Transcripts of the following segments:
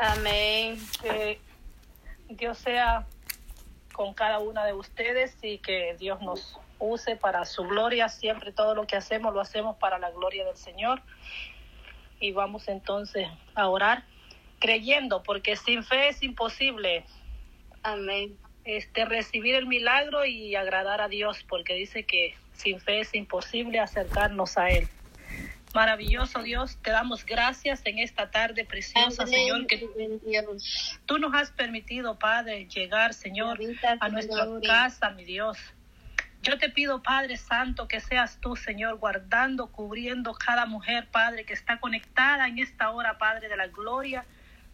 Amén. Que Dios sea con cada una de ustedes y que Dios nos use para su gloria. Siempre todo lo que hacemos lo hacemos para la gloria del Señor. Y vamos entonces a orar creyendo, porque sin fe es imposible Amén. este recibir el milagro y agradar a Dios, porque dice que sin fe es imposible acercarnos a él. Maravilloso Dios, te damos gracias en esta tarde preciosa, Amén. Señor, que tú nos has permitido, Padre, llegar, Señor, a nuestra casa, mi Dios. Yo te pido, Padre Santo, que seas tú, Señor, guardando, cubriendo cada mujer, Padre, que está conectada en esta hora, Padre de la gloria.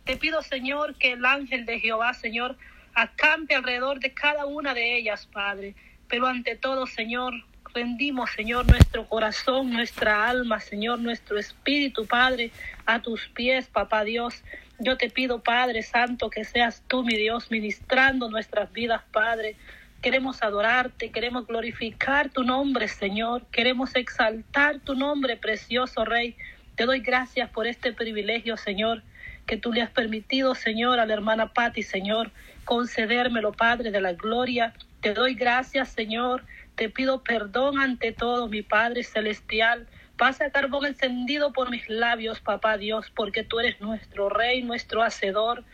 Te pido, Señor, que el ángel de Jehová, Señor, acampe alrededor de cada una de ellas, Padre. Pero ante todo, Señor, rendimos, Señor, nuestro corazón, nuestra alma, Señor, nuestro espíritu, Padre, a tus pies, Papá Dios. Yo te pido, Padre Santo, que seas tú, mi Dios, ministrando nuestras vidas, Padre. Queremos adorarte, queremos glorificar tu nombre, Señor. Queremos exaltar tu nombre, precioso Rey. Te doy gracias por este privilegio, Señor, que tú le has permitido, Señor, a la hermana Patti, Señor, concedérmelo, Padre de la gloria. Te doy gracias, Señor. Te pido perdón ante todo, mi Padre celestial. Pasa carbón encendido por mis labios, Papá Dios, porque tú eres nuestro Rey, nuestro Hacedor,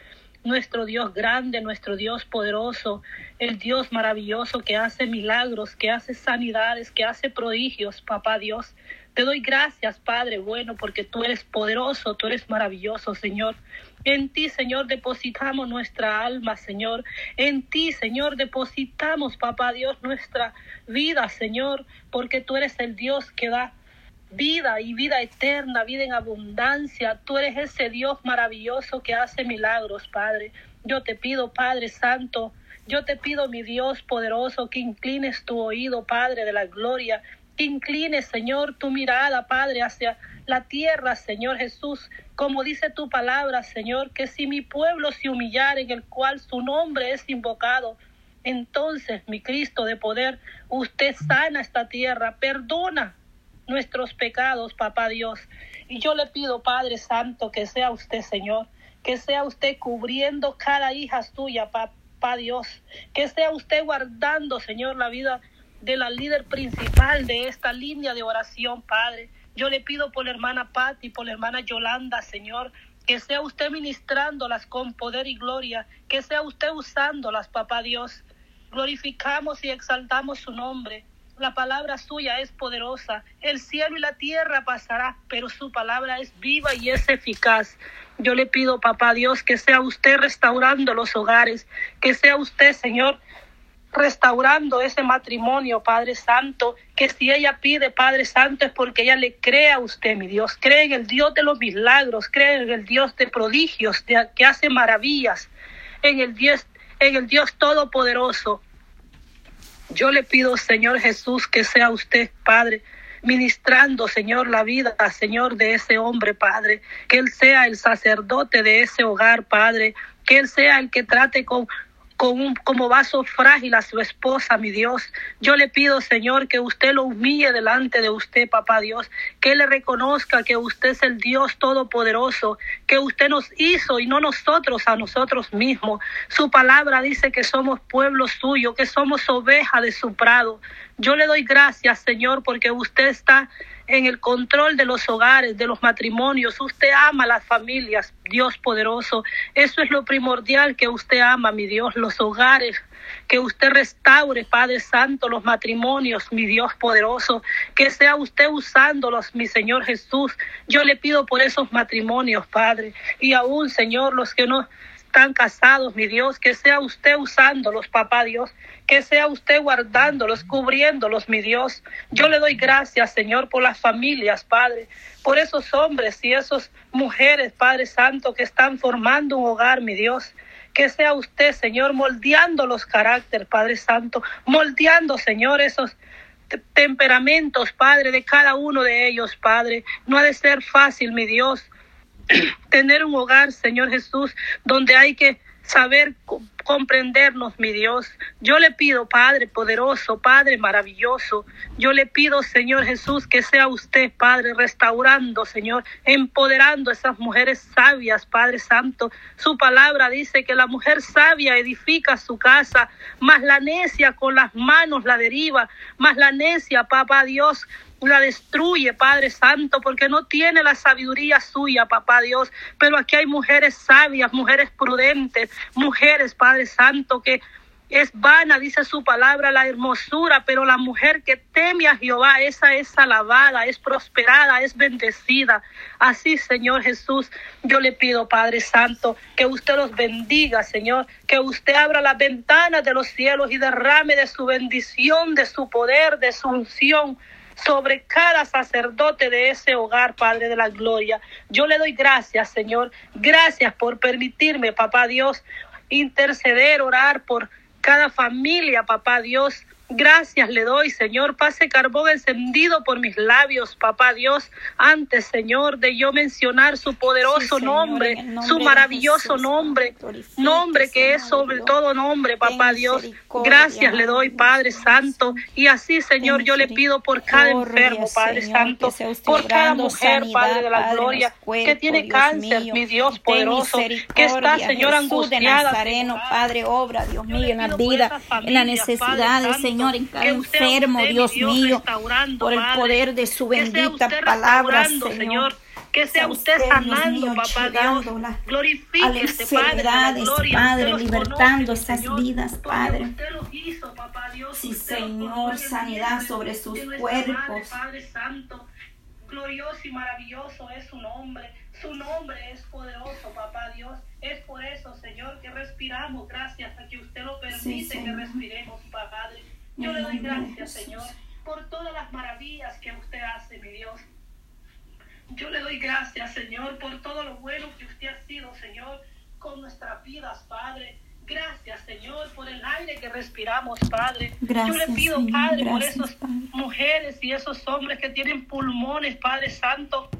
nuestro Dios grande, nuestro Dios poderoso, el Dios maravilloso que hace milagros, que hace sanidades, que hace prodigios, Papá Dios. Te doy gracias, Padre bueno, porque tú eres poderoso, tú eres maravilloso, Señor. En ti, Señor, depositamos nuestra alma, Señor. En ti, Señor, depositamos, Papá Dios, nuestra vida, Señor, porque tú eres el Dios que da vida y vida eterna, vida en abundancia. Tú eres ese Dios maravilloso que hace milagros, Padre. Yo te pido, Padre Santo, yo te pido, mi Dios poderoso, que inclines tu oído, Padre de la gloria, que inclines, Señor, tu mirada, Padre, hacia la tierra, Señor Jesús, como dice tu palabra, Señor, que si mi pueblo se humillara en el cual su nombre es invocado, entonces, mi Cristo de poder, usted sana esta tierra, perdona nuestros pecados, papá Dios. Y yo le pido, Padre Santo, que sea usted, Señor, que sea usted cubriendo cada hija suya, papá Dios, que sea usted guardando, Señor, la vida de la líder principal de esta línea de oración, Padre. Yo le pido por la hermana Patti, por la hermana Yolanda, Señor, que sea usted ministrándolas con poder y gloria, que sea usted usándolas, papá Dios. Glorificamos y exaltamos su nombre. La palabra suya es poderosa. El cielo y la tierra pasará, pero su palabra es viva y es eficaz. Yo le pido, papá Dios, que sea usted restaurando los hogares, que sea usted, Señor, restaurando ese matrimonio, Padre Santo, que si ella pide, Padre Santo, es porque ella le cree a usted, mi Dios, cree en el Dios de los milagros, cree en el Dios de prodigios, que hace maravillas, en el Dios, en el Dios todopoderoso. Yo le pido, Señor Jesús, que sea usted, Padre, ministrando, Señor, la vida, Señor, de ese hombre, Padre, que él sea el sacerdote de ese hogar, Padre, que él sea el que trate con con un, como vaso frágil a su esposa, mi Dios. Yo le pido, Señor, que usted lo humille delante de usted, papá Dios, que le reconozca que usted es el Dios todopoderoso, que usted nos hizo y no nosotros a nosotros mismos. Su palabra dice que somos pueblo suyo, que somos oveja de su prado. Yo le doy gracias, Señor, porque usted está en el control de los hogares, de los matrimonios. Usted ama las familias, Dios poderoso. Eso es lo primordial que usted ama, mi Dios, los hogares. Que usted restaure, Padre Santo, los matrimonios, mi Dios poderoso. Que sea usted usándolos, mi Señor Jesús. Yo le pido por esos matrimonios, Padre. Y aún, Señor, los que no están casados, mi Dios, que sea usted usándolos, papá Dios, que sea usted guardándolos, cubriéndolos, mi Dios. Yo le doy gracias, Señor, por las familias, Padre, por esos hombres y esas mujeres, Padre Santo, que están formando un hogar, mi Dios. Que sea usted, Señor, moldeando los caracteres, Padre Santo, moldeando, Señor, esos temperamentos, Padre, de cada uno de ellos, Padre. No ha de ser fácil, mi Dios, tener un hogar, Señor Jesús, donde hay que saber comprendernos, mi Dios. Yo le pido, Padre poderoso, Padre maravilloso, yo le pido, Señor Jesús, que sea usted, Padre, restaurando, Señor, empoderando a esas mujeres sabias, Padre Santo. Su palabra dice que la mujer sabia edifica su casa, más la necia con las manos la deriva, más la necia, papá Dios, la destruye, Padre Santo, porque no tiene la sabiduría suya, papá Dios. Pero aquí hay mujeres sabias, mujeres prudentes, mujeres, Padre Santo, que es vana, dice su palabra, la hermosura, pero la mujer que teme a Jehová, esa es alabada, es prosperada, es bendecida. Así, Señor Jesús, yo le pido, Padre Santo, que usted los bendiga, Señor, que usted abra las ventanas de los cielos y derrame de su bendición, de su poder, de su unción sobre cada sacerdote de ese hogar, Padre de la Gloria. Yo le doy gracias, Señor. Gracias por permitirme, Papá Dios, interceder, orar por cada familia, Papá Dios. Gracias le doy, Señor. Pase carbón encendido por mis labios, papá Dios. Antes, Señor, de yo mencionar su poderoso nombre, su maravilloso nombre, nombre que es sobre todo nombre, papá Dios. Gracias le doy, Padre Santo. Y así, Señor, yo le pido por cada enfermo, Padre Santo, por cada mujer, Padre de la gloria, que tiene cáncer, mi Dios poderoso, que está, Señor, angustiada. Padre, obra, Dios mío, en la vida, en la necesidad, Señor Señor, en cada enfermo, Dios mío, por el poder de su bendita palabra, Señor. Que sea usted sanando, papá Dios. Glorifíquese, Padre, Padre, libertando esas vidas, Padre. Sí, Señor, sanidad sobre sus cuerpos. Padre Santo, glorioso y maravilloso es su nombre. Su nombre es poderoso, papá Dios. Es por eso, Señor, que respiramos. Gracias a que usted lo permite que respiremos, Padre. Yo le doy gracias, Señor, por todas las maravillas que usted hace, mi Dios. Yo le doy gracias, Señor, por todo lo bueno que usted ha sido, Señor, con nuestras vidas, Padre. Gracias, Señor, por el aire que respiramos, Padre. Yo le pido, Padre, por esas mujeres y esos hombres que tienen pulmones, Padre Santo,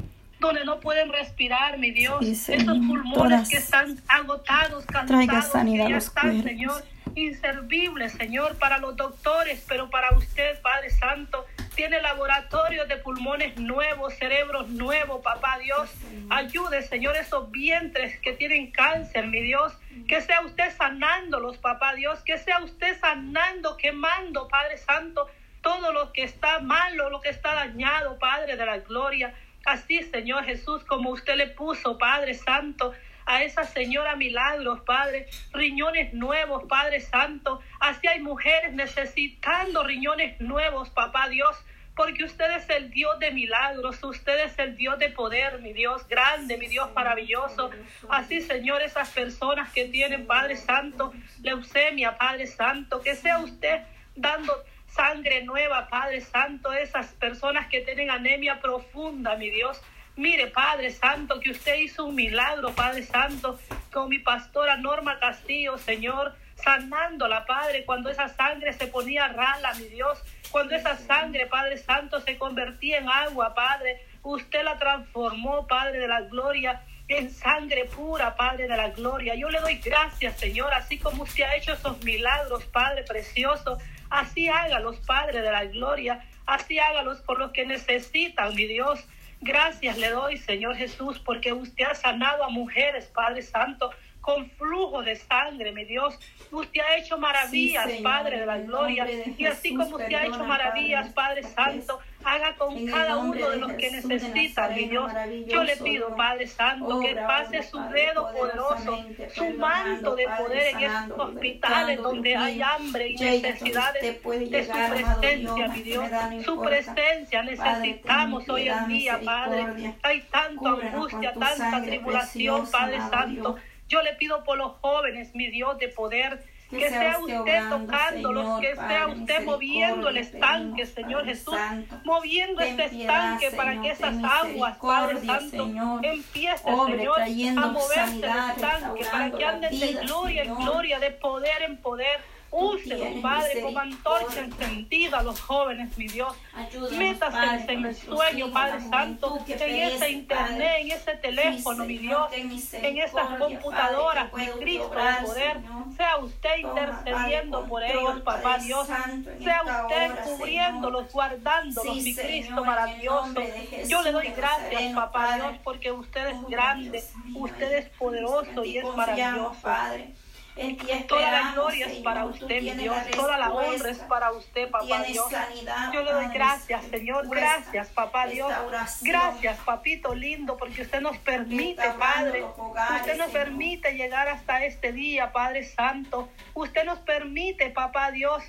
donde no pueden respirar, mi Dios. esos pulmones que están agotados, cansados, que ya están, Señor inservible, Señor, para los doctores, pero para usted, Padre Santo, tiene laboratorios de pulmones nuevos, cerebros nuevos, papá Dios. Ayude, Señor, esos vientres que tienen cáncer, mi Dios. Que sea usted sanándolos, papá Dios. Que sea usted sanando, quemando, Padre Santo, todo lo que está malo, lo que está dañado, Padre de la gloria. Así, Señor Jesús, como usted le puso, Padre Santo, a esa señora Milagros, Padre, riñones nuevos, Padre Santo. Así hay mujeres necesitando riñones nuevos, Papá Dios. Porque usted es el Dios de milagros, usted es el Dios de poder, mi Dios grande, mi Dios maravilloso. Así, Señor, esas personas que tienen, Padre Santo, leucemia, Padre Santo, que sea usted dando sangre nueva, Padre Santo, esas personas que tienen anemia profunda, mi Dios. Mire, Padre Santo, que usted hizo un milagro, Padre Santo, con mi pastora Norma Castillo, Señor, sanándola, Padre, cuando esa sangre se ponía rala, mi Dios, cuando esa sangre, Padre Santo, se convertía en agua, Padre, usted la transformó, Padre de la gloria, en sangre pura, Padre de la gloria. Yo le doy gracias, Señor, así como usted ha hecho esos milagros, Padre precioso, así hágalos, Padre de la gloria, así hágalos por los que necesitan, mi Dios. Gracias le doy, Señor Jesús, porque usted ha sanado a mujeres, Padre Santo, con flujo de sangre, mi Dios. Usted ha hecho maravillas, Padre de la gloria. y así como usted ha hecho maravillas, Padre Santo, haga con cada uno de los que necesitan, mi Dios. Yo le pido, Padre Santo, que pase su dedo poderoso, su manto de poder en estos hospitales donde hay hambre y necesidades de su presencia, mi Dios. Su presencia necesitamos hoy en día, Padre. Hay tanta angustia, tanta tribulación, Padre Santo. Yo le pido por los jóvenes, mi Dios, de poder que, sea usted tocándolos, que sea usted moviendo el estanque, Señor Jesús, moviendo este estanque para que esas aguas, Padre Santo, empiecen, Señor, a moverse el estanque, para que anden de gloria en gloria, de poder en poder, Úselos, Padre, como antorcha encendida a los jóvenes, mi Dios. Métaseles en el sueño, Padre Santo, en ese internet, en ese teléfono, mi Dios, en esas computadoras, mi Cristo de poder. Sea usted intercediendo por ellos, papá Dios. Sea usted cubriéndolos, guardándolos, mi Cristo maravilloso. Yo le doy gracias, papá Dios, porque usted es grande, usted es poderoso y es maravilloso. Padre. Toda la gloria es para usted, mi Dios. Toda la honra es para usted, papá Dios. Yo le doy gracias, Señor. Gracias, papá Dios. Gracias, papito lindo, porque usted nos permite, Padre. Usted nos permite llegar hasta este día, Padre Santo. Usted nos permite, papá Dios,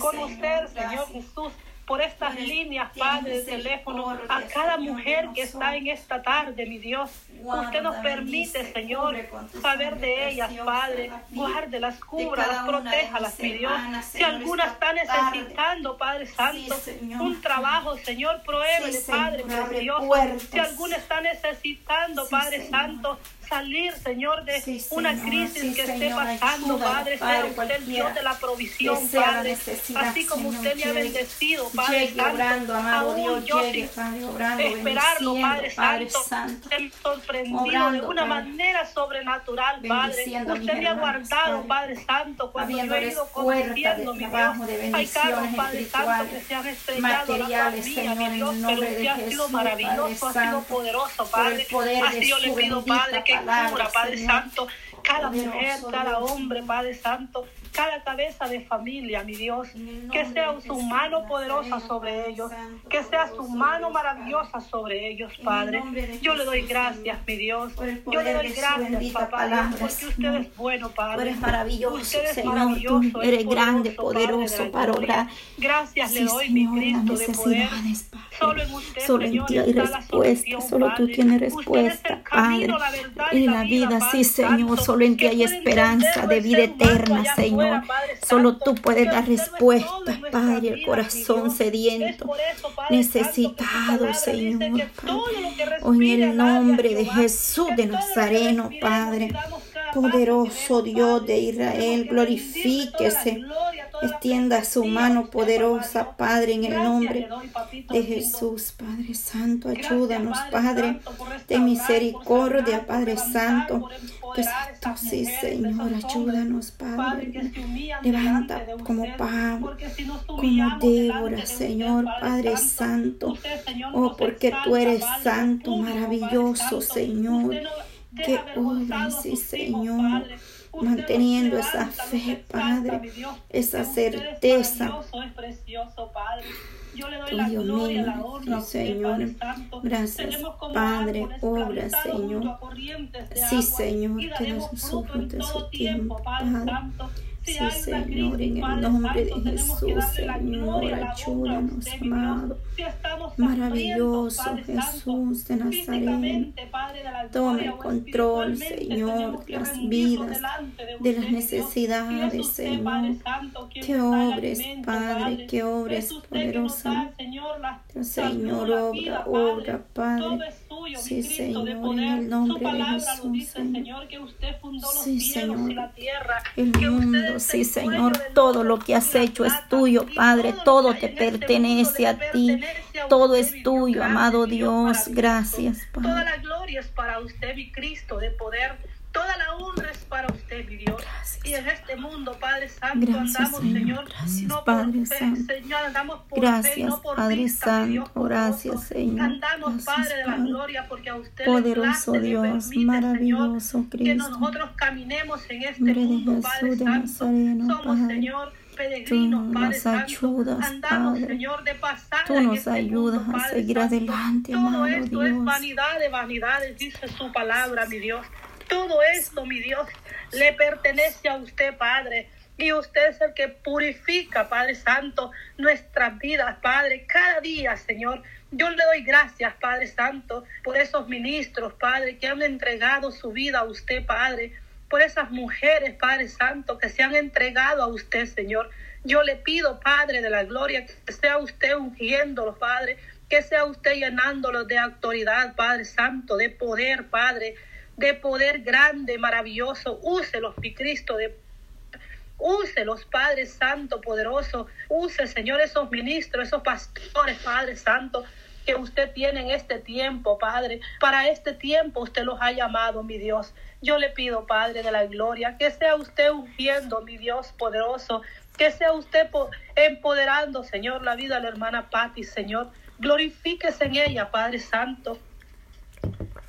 conocer, Señor Jesús por estas líneas, Padre, de teléfono, a cada mujer que está en esta tarde, mi Dios. Usted nos permite, Señor, saber de ellas, Padre. Guárdelas, cúbralas, protéjalas, mi Dios. Si alguna está necesitando, Padre Santo, un trabajo, Señor, pruébele, Padre, precioso. Si alguna está necesitando, Padre Santo, salir, Señor, de una crisis que esté pasando, Padre, sea usted el Dios de la provisión, Padre, así como usted me ha bendecido, Padre Santo, aún yo esperarlo, Padre Santo, ser sorprendido de una manera sobrenatural, Padre, usted me ha guardado, Padre Santo, cuando yo he ido conociendo, mi Dios, hay carros, Padre Santo, que se han estrellado la mía, mi Dios, pero usted ha sido maravilloso, ha sido poderoso, Padre, así yo le pido, Padre, que Padre Santo, cada mujer, cada hombre, Padre Santo, cada cabeza de familia, mi Dios. Que sea su mano poderosa sobre ellos. Que sea su mano maravillosa sobre ellos, Padre. Yo le doy gracias, mi Dios. Yo le doy gracias, papá, Dios, porque usted es bueno, Padre. Tú eres maravilloso, maravilloso, tú eres grande, poderoso para orar. Gracias le doy, mi Cristo, de poder. Solo en usted, Solo en ti hay respuesta, solo tú tienes respuesta, Padre. En la vida, sí, Señor, solo en ti hay esperanza de vida eterna, Señor. Solo tú puedes dar respuesta, Padre, el corazón sediento, necesitado, Señor. Hoy en el nombre de Jesús de Nazareno, Padre. Poderoso Dios de Israel, glorifíquese. Extienda su mano poderosa, Padre, en el nombre de Jesús, Padre Santo. Ayúdanos, Padre, de misericordia, Padre Santo. Que Santo, sí, Señor, ayúdanos, Padre. Levanta como Pablo, como Débora, Señor, Padre Santo. Oh, porque tú eres santo, maravilloso, Señor que obren, sí, Señor, manteniendo esa fe, Padre, esa certeza. Yo le doy la Dios gloria, mío, la honra, Señor. Gracias, Padre, obra, Señor. Sí, Señor, que nos sufre de su tiempo, Padre. Sí, Señor, en el nombre de Jesús, Señor, ayúdanos, amado. Maravilloso Jesús de Nazaret. Toma el control, Señor, de las vidas, de las necesidades, Señor. Que obres, Padre, que obres poderosa. Señor, obra, obra, Padre. Sí, Señor, en el nombre de Jesús, Señor. Sí, Señor. El mundo, sí, Señor. Todo lo que has hecho es tuyo, Padre. Todo te pertenece a ti. Todo es tuyo, amado Dios. Gracias, Padre. Toda la gloria es para usted, mi Cristo, de poder Toda la honra es para usted, mi Dios. Y en este mundo, Padre Santo, andamos, Señor, gracias, no Padre por fe, Santo. Señor, andamos por gracias, fe, no por Padre vista, Santo, Dios, gracias, Señor. Andamos, gracias, Padre de la gloria, porque a usted Poderoso le place, Dios, permite, maravilloso Señor, que Cristo. nosotros caminemos en este de mundo, Padre Santo. Somos, Padre. Señor, peregrinos, Tú Padre nos Santo. ayudas, Andamos, Padre. Señor, de pasada Tú nos este ayudas mundo, a seguir Santo. adelante, Todo esto es vanidad de vanidades, dice su palabra, mi Dios. Todo esto, mi Dios, le pertenece a usted, Padre. Y usted es el que purifica, Padre Santo, nuestras vidas, Padre, cada día, Señor. Yo le doy gracias, Padre Santo, por esos ministros, Padre, que han entregado su vida a usted, Padre. Por esas mujeres, Padre Santo, que se han entregado a usted, Señor. Yo le pido, Padre de la gloria, que sea usted ungiéndolos, Padre. Que sea usted llenándolos de autoridad, Padre Santo, de poder, Padre de poder grande, maravilloso. Úselos, mi Cristo, de Use los Padres Santo, poderoso. Use, Señor, esos ministros, esos pastores, Padre Santo, que usted tiene en este tiempo, Padre. Para este tiempo usted los ha llamado, mi Dios. Yo le pido, Padre de la gloria, que sea usted ungiendo, mi Dios poderoso, que sea usted empoderando, Señor, la vida de la hermana Patti, Señor. Glorifíquese en ella, Padre Santo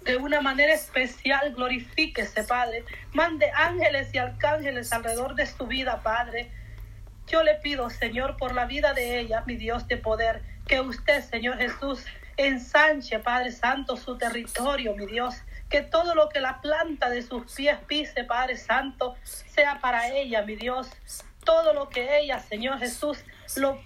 de una manera especial, glorifíquese, Padre. Mande ángeles y arcángeles alrededor de su vida, Padre. Yo le pido, Señor, por la vida de ella, mi Dios de poder, que usted, Señor Jesús, ensanche, Padre Santo, su territorio, mi Dios. Que todo lo que la planta de sus pies pise, Padre Santo, sea para ella, mi Dios. Todo lo que ella, Señor Jesús, lo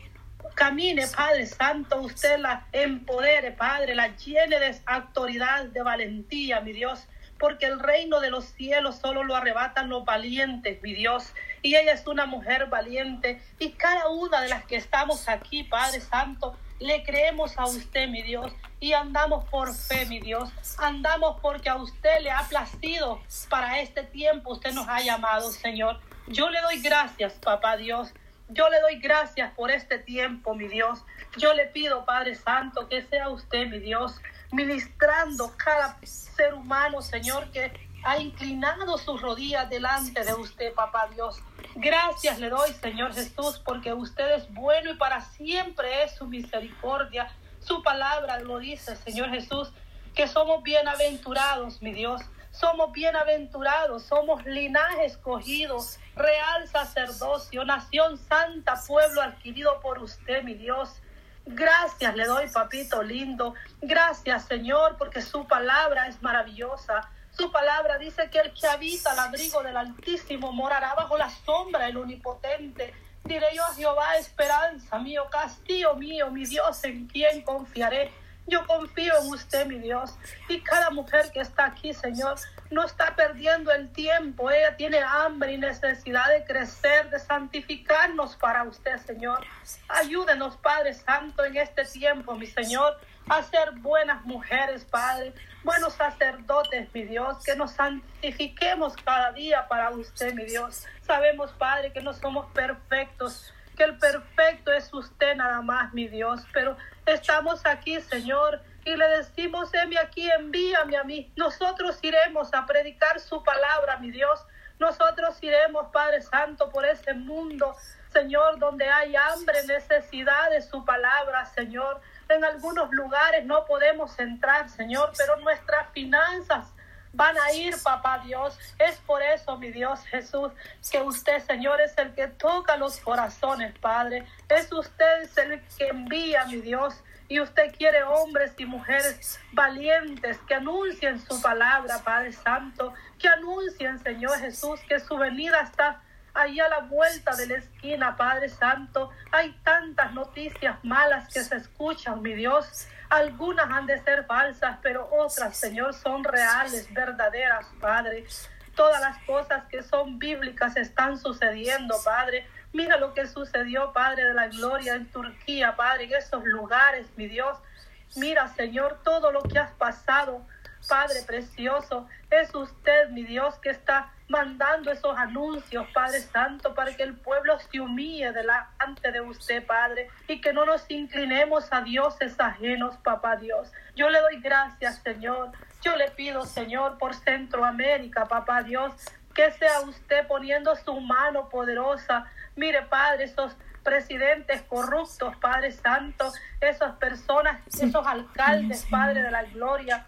camine, Padre Santo, usted la empodere, Padre, la llene de autoridad, de valentía, mi Dios, porque el reino de los cielos solo lo arrebatan los valientes, mi Dios. Y ella es una mujer valiente y cada una de las que estamos aquí, Padre Santo, le creemos a usted, mi Dios, y andamos por fe, mi Dios. Andamos porque a usted le ha placido para este tiempo, usted nos ha llamado, Señor. Yo le doy gracias, papá Dios yo le doy gracias por este tiempo, mi Dios. Yo le pido, Padre Santo, que sea usted, mi Dios, ministrando cada ser humano, Señor, que ha inclinado sus rodillas delante de usted, papá Dios. Gracias le doy, Señor Jesús, porque usted es bueno y para siempre es su misericordia. Su palabra lo dice, Señor Jesús, que somos bienaventurados, mi Dios. Somos bienaventurados, somos linaje escogido, real sacerdocio, nación santa, pueblo adquirido por usted, mi Dios. Gracias le doy, papito lindo. Gracias, Señor, porque su palabra es maravillosa. Su palabra dice que el que habita al abrigo del Altísimo morará bajo la sombra del Omnipotente. Diré yo a Jehová, esperanza mío, castillo mío, mi Dios, en quien confiaré. Yo confío en usted, mi Dios. Y cada mujer que está aquí, Señor, no está perdiendo el tiempo. Ella tiene hambre y necesidad de crecer, de santificarnos para usted, Señor. Ayúdenos, Padre Santo, en este tiempo, mi Señor, a ser buenas mujeres, Padre. Buenos sacerdotes, mi Dios, que nos santifiquemos cada día para usted, mi Dios. Sabemos, Padre, que no somos perfectos, que el perfecto es usted nada más, mi Dios, pero estamos aquí, Señor, y le decimos, heme aquí, envíame a mí. Nosotros iremos a predicar su palabra, mi Dios. Nosotros iremos, Padre Santo, por ese mundo, Señor, donde hay hambre, necesidad de su palabra, Señor. En algunos lugares no podemos entrar, Señor, pero nuestras finanzas van a ir, papá Dios. Es por eso, mi Dios Jesús, que usted, Señor, es el que toca los corazones, Padre. Es usted el que envía, mi Dios. Y usted quiere hombres y mujeres valientes que anuncien su palabra, Padre Santo, que anuncien, Señor Jesús, que su venida está ahí a la vuelta de la esquina, Padre Santo. Hay tantas noticias malas que se escuchan, mi Dios. Algunas han de ser falsas, pero otras, Señor, son reales, verdaderas, Padre. Todas las cosas que son bíblicas están sucediendo, Padre. Mira lo que sucedió, Padre de la Gloria, en Turquía, Padre, en esos lugares, mi Dios. Mira, Señor, todo lo que has pasado, Padre precioso. Es usted, mi Dios, que está mandando esos anuncios, Padre Santo, para que el pueblo se humille delante de usted, Padre, y que no nos inclinemos a dioses ajenos, Papá Dios. Yo le doy gracias, Señor. Yo le pido, Señor, por Centroamérica, Papá Dios, que sea usted poniendo su mano poderosa. Mire, Padre, esos presidentes corruptos, Padre Santo, esas personas, esos alcaldes, Padre de la gloria,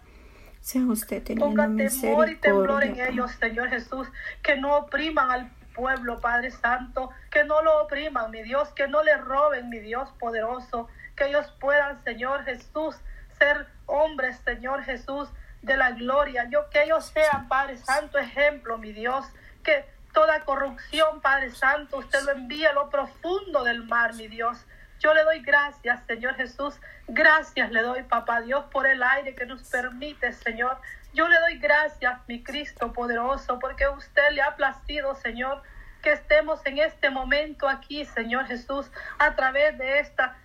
sea usted Ponga temor y temblor en ellos, Señor Jesús, que no opriman al pueblo, Padre Santo, que no lo opriman, mi Dios, que no le roben, mi Dios poderoso, que ellos puedan, Señor Jesús, ser hombres, Señor Jesús, de la gloria. Yo que ellos sean, Padre Santo, ejemplo, mi Dios, que toda corrupción, Padre Santo, usted lo envía a lo profundo del mar, mi Dios. Yo le doy gracias, Señor Jesús. Gracias le doy, Papá Dios, por el aire que nos permite, Señor. Yo le doy gracias, mi Cristo poderoso, porque usted le ha placido, Señor, que estemos en este momento aquí, Señor Jesús, a través de esta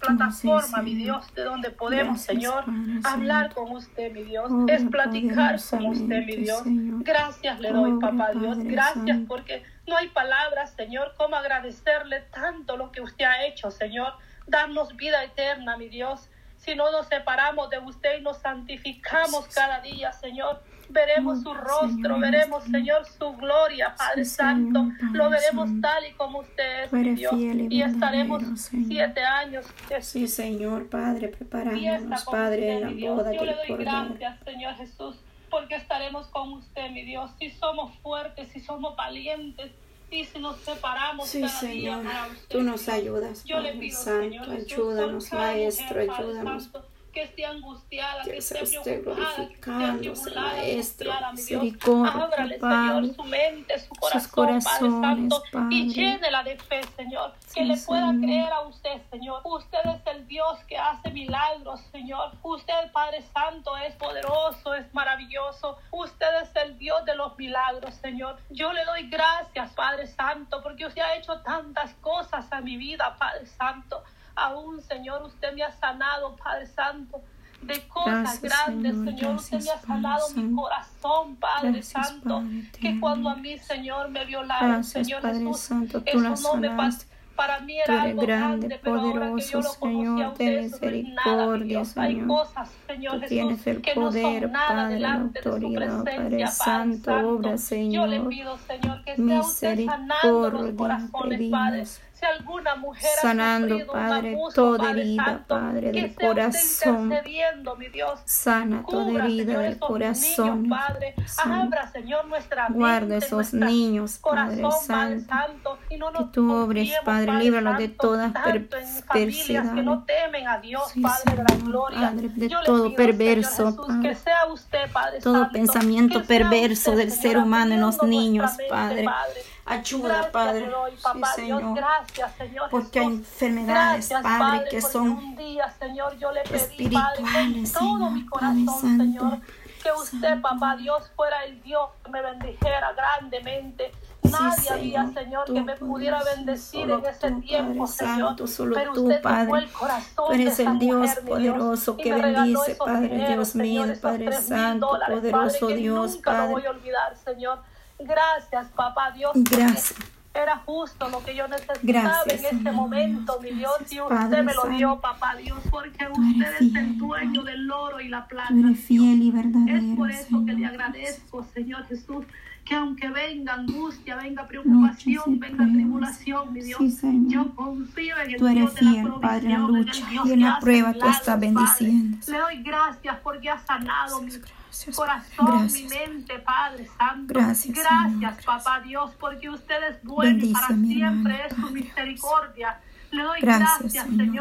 plataforma, mi Dios, de donde podemos, Señor, hablar con usted, mi Dios, es platicar con usted, mi Dios. Gracias le doy, papá Dios. Gracias porque no hay palabras, Señor, cómo agradecerle tanto lo que usted ha hecho, Señor. Darnos vida eterna, mi Dios. Si no nos separamos de usted y nos santificamos cada día, Señor veremos su rostro, veremos, Señor, su gloria, Padre Santo, lo veremos tal y como usted es, Dios, y estaremos siete años. Sí, Señor, Padre, preparándonos, Padre, en la boda Yo le doy gracias, Señor Jesús, porque estaremos con usted, mi Dios, si somos fuertes, si somos valientes, y si nos separamos sí, Señor, tú nos ayudas, Padre Santo, ayúdanos, Maestro, ayúdanos que esté angustiada, que, esté preocupada, que esté Maestro, misericordia, Ábrale, Señor, su mente, su corazón, Padre Santo, y llénela de fe, Señor, que le pueda creer a usted, Señor. Usted es el Dios que hace milagros, Señor. Usted, Padre Santo, es poderoso, es maravilloso. Usted es el Dios de los milagros, Señor. Yo le doy gracias, Padre Santo, porque usted ha hecho tantas cosas a mi vida, Padre Santo. Aún, Señor, usted me ha sanado, Padre Santo, de cosas grandes, Señor. usted me ha sanado mi corazón, Padre Santo. que cuando a mí, Señor, me violaron, Señor Jesús, eso no me pasó para mí era algo grande, poderoso, Señor, de misericordia, Señor. Hay cosas, Señor Tú tienes el poder, Padre, la autoridad, Padre Santo, obra, Señor. Yo le pido, Señor, que sea usted sanando los corazones, Padre alguna mujer sanando, Padre, toda herida, Padre, del corazón. Mi Dios. Sana toda herida del corazón. Padre. Abra, Señor, nuestra Guarda esos niños, Padre Santo. que tú obres, Padre, líbralos de toda perversidad. Que no temen a Dios, Padre de la gloria. Padre, de todo perverso, Padre. Que sea usted, Padre todo pensamiento perverso del ser humano en los niños, Padre Ayuda, Padre. sí, Señor. gracias, Señor. Porque hay enfermedades, Padre, que son un día, Señor, yo le pedí, espirituales, Padre, todo mi corazón, Señor, que usted, papá Dios, fuera el Dios que me bendijera grandemente. Nadie había, Señor, que me pudiera bendecir en ese tiempo, Señor. pero usted Padre. el corazón tú eres el Dios poderoso que bendice, Padre Dios mío, Padre Santo, poderoso Dios, Padre. No voy a olvidar, Señor. Gracias, papá Dios. Gracias. Era justo lo que yo necesitaba en este momento, mi Dios, y usted me lo dio, papá Dios, porque usted es el dueño del oro y la plata. fiel y verdadero, es por eso que le agradezco, Señor Jesús, que aunque venga angustia, venga preocupación, venga tribulación, mi Dios, yo confío en el tú eres Dios de la Padre, en la lucha y en la prueba tú estás bendiciendo. Le doy gracias porque ha sanado mi corazón, mi mente, Padre Santo. Gracias, gracias Papá Dios, porque usted es bueno y para siempre es su misericordia. Le doy gracias, Señor.